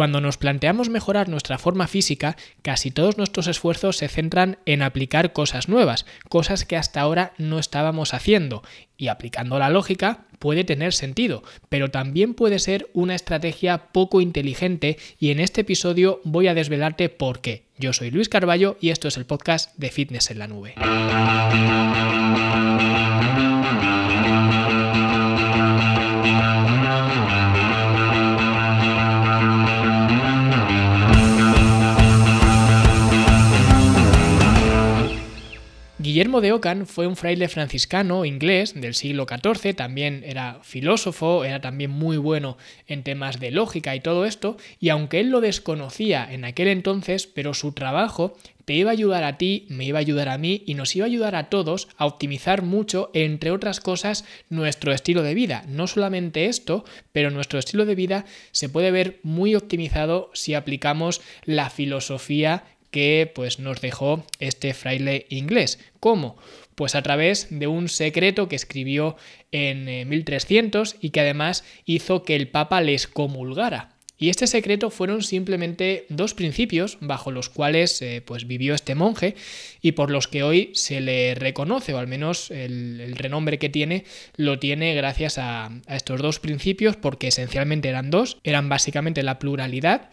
Cuando nos planteamos mejorar nuestra forma física, casi todos nuestros esfuerzos se centran en aplicar cosas nuevas, cosas que hasta ahora no estábamos haciendo. Y aplicando la lógica puede tener sentido, pero también puede ser una estrategia poco inteligente y en este episodio voy a desvelarte por qué. Yo soy Luis Carballo y esto es el podcast de Fitness en la Nube. Guillermo de Ockham fue un fraile franciscano inglés del siglo XIV, también era filósofo, era también muy bueno en temas de lógica y todo esto, y aunque él lo desconocía en aquel entonces, pero su trabajo te iba a ayudar a ti, me iba a ayudar a mí y nos iba a ayudar a todos a optimizar mucho, entre otras cosas, nuestro estilo de vida. No solamente esto, pero nuestro estilo de vida se puede ver muy optimizado si aplicamos la filosofía que pues nos dejó este fraile inglés. ¿Cómo? Pues a través de un secreto que escribió en 1300 eh, y que además hizo que el Papa les comulgara. Y este secreto fueron simplemente dos principios bajo los cuales eh, pues vivió este monje y por los que hoy se le reconoce, o al menos el, renombre que tiene, lo tiene gracias a estos dos principios, porque esencialmente eran dos, eran básicamente la pluralidad,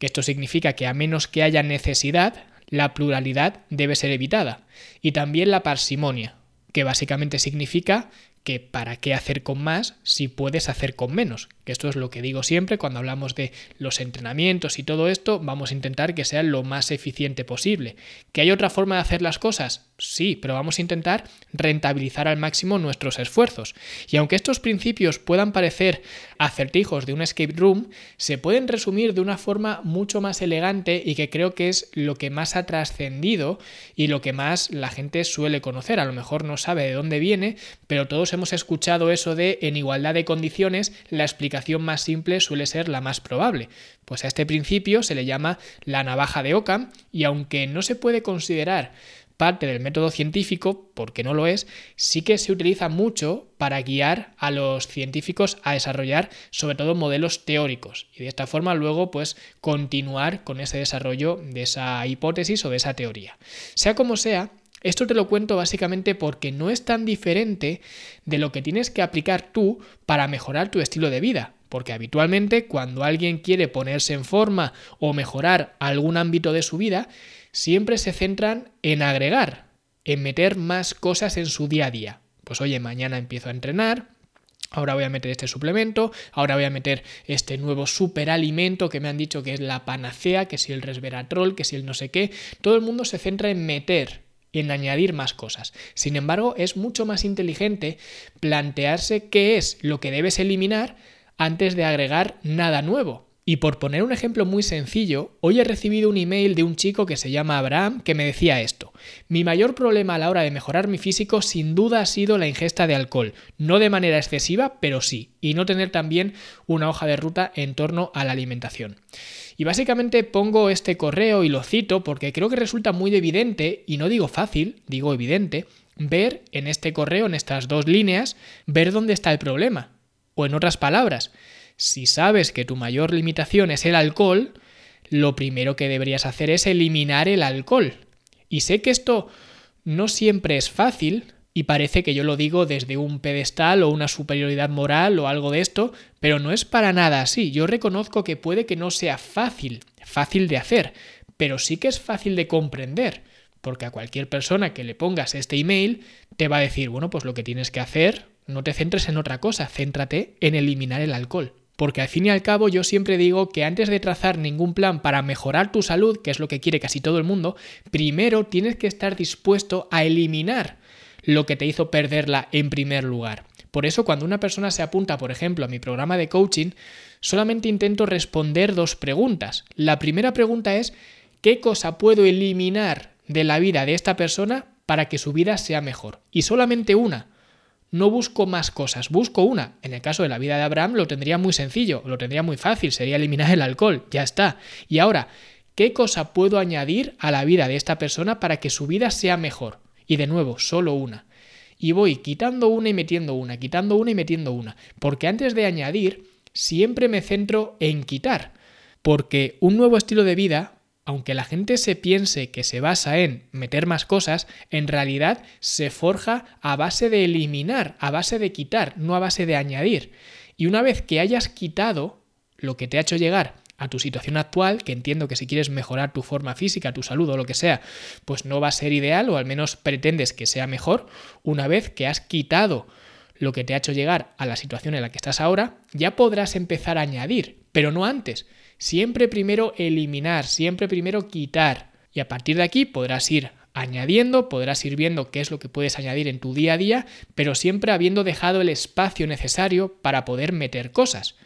que esto significa que a menos que haya necesidad, la pluralidad debe ser evitada. Y también la parsimonia, que básicamente significa que para qué hacer con más si puedes hacer con menos. Que esto es lo que digo siempre cuando hablamos de los entrenamientos y todo esto, vamos a intentar que sea lo más eficiente posible. ¿Que hay otra forma de hacer las cosas? Sí, pero vamos a intentar rentabilizar al máximo nuestros esfuerzos. Y aunque estos principios puedan parecer acertijos de un escape room, se pueden resumir de una forma mucho más elegante y que creo que es lo que más ha trascendido y lo que más la gente suele conocer. A lo mejor no sabe de dónde viene, pero todos hemos escuchado eso de en igualdad de condiciones, la explicación más simple suele ser la más probable. Pues a este principio se le llama la navaja de Ockham y aunque no se puede considerar parte del método científico, porque no lo es, sí que se utiliza mucho para guiar a los científicos a desarrollar sobre todo modelos teóricos y de esta forma luego pues continuar con ese desarrollo de esa hipótesis o de esa teoría. Sea como sea, esto te lo cuento básicamente porque no es tan diferente de lo que tienes que aplicar tú para mejorar tu estilo de vida. Porque habitualmente cuando alguien quiere ponerse en forma o mejorar algún ámbito de su vida, siempre se centran en agregar, en meter más cosas en su día a día. Pues oye, mañana empiezo a entrenar, Ahora voy a meter este suplemento, ahora voy a meter este nuevo superalimento que me han dicho que es la panacea, que si el resveratrol, que si el no sé qué. Todo el mundo se centra en meter, en añadir más cosas. Sin embargo, es mucho más inteligente plantearse qué es lo que debes eliminar antes de agregar nada nuevo. Y por poner un ejemplo muy sencillo, hoy he recibido un email de un chico que se llama Abraham que me decía esto. Mi mayor problema a la hora de mejorar mi físico sin duda ha sido la ingesta de alcohol, no de manera excesiva, pero sí, y no tener también una hoja de ruta en torno a la alimentación. Y básicamente pongo este correo y lo cito porque creo que resulta muy evidente, y no digo fácil, digo evidente, ver en este correo, en estas dos líneas, ver dónde está el problema. O en otras palabras, si sabes que tu mayor limitación es el alcohol, lo primero que deberías hacer es eliminar el alcohol. Y sé que esto no siempre es fácil, y parece que yo lo digo desde un pedestal o una superioridad moral o algo de esto, pero no es para nada así. Yo reconozco que puede que no sea fácil, fácil de hacer, pero sí que es fácil de comprender, porque a cualquier persona que le pongas este email te va a decir, bueno, pues lo que tienes que hacer, no te centres en otra cosa, céntrate en eliminar el alcohol. Porque al fin y al cabo yo siempre digo que antes de trazar ningún plan para mejorar tu salud, que es lo que quiere casi todo el mundo, primero tienes que estar dispuesto a eliminar lo que te hizo perderla en primer lugar. Por eso cuando una persona se apunta, por ejemplo, a mi programa de coaching, solamente intento responder dos preguntas. La primera pregunta es, ¿qué cosa puedo eliminar de la vida de esta persona para que su vida sea mejor? Y solamente una no busco más cosas, busco una. En el caso de la vida de Abraham lo tendría muy sencillo, lo tendría muy fácil, sería eliminar el alcohol, ya está. Y ahora, ¿qué cosa puedo añadir a la vida de esta persona para que su vida sea mejor? Y de nuevo, solo una. Y voy quitando una y metiendo una, quitando una y metiendo una. Porque antes de añadir, siempre me centro en quitar. Porque un nuevo estilo de vida, aunque la gente se piense que se basa en meter más cosas, en realidad se forja a base de eliminar, a base de quitar, no a base de añadir. Y una vez que hayas quitado lo que te ha hecho llegar a tu situación actual, que entiendo que si quieres mejorar tu forma física, tu salud o lo que sea, pues no va a ser ideal o al menos pretendes que sea mejor, una vez que has quitado lo que te ha hecho llegar a la situación en la que estás ahora, ya podrás empezar a añadir, pero no antes. Siempre primero eliminar, siempre primero quitar. Y a partir de aquí podrás ir añadiendo, podrás ir viendo qué es lo que puedes añadir en tu día a día, pero siempre habiendo dejado el espacio necesario para poder meter cosas.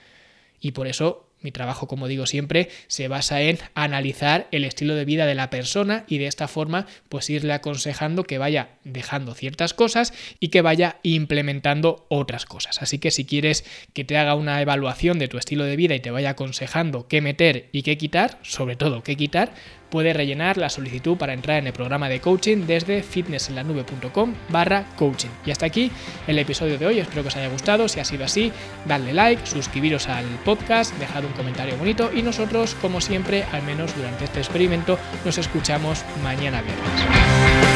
Y por eso mi trabajo, como digo siempre, se basa en analizar el estilo de vida de la persona y de esta forma pues irle aconsejando que vaya dejando ciertas cosas y que vaya implementando otras cosas. Así que si quieres que te haga una evaluación de tu estilo de vida y te vaya aconsejando qué meter y qué quitar, sobre todo qué quitar, puedes rellenar la solicitud para entrar en el programa de coaching desde fitnessenlanube.com barra coaching. Y hasta aquí el episodio de hoy, espero que os haya gustado, si ha sido así, dadle like, suscribiros al podcast, dejad un comentario bonito y nosotros, como siempre, al menos durante este experimento, nos escuchamos mañana viernes.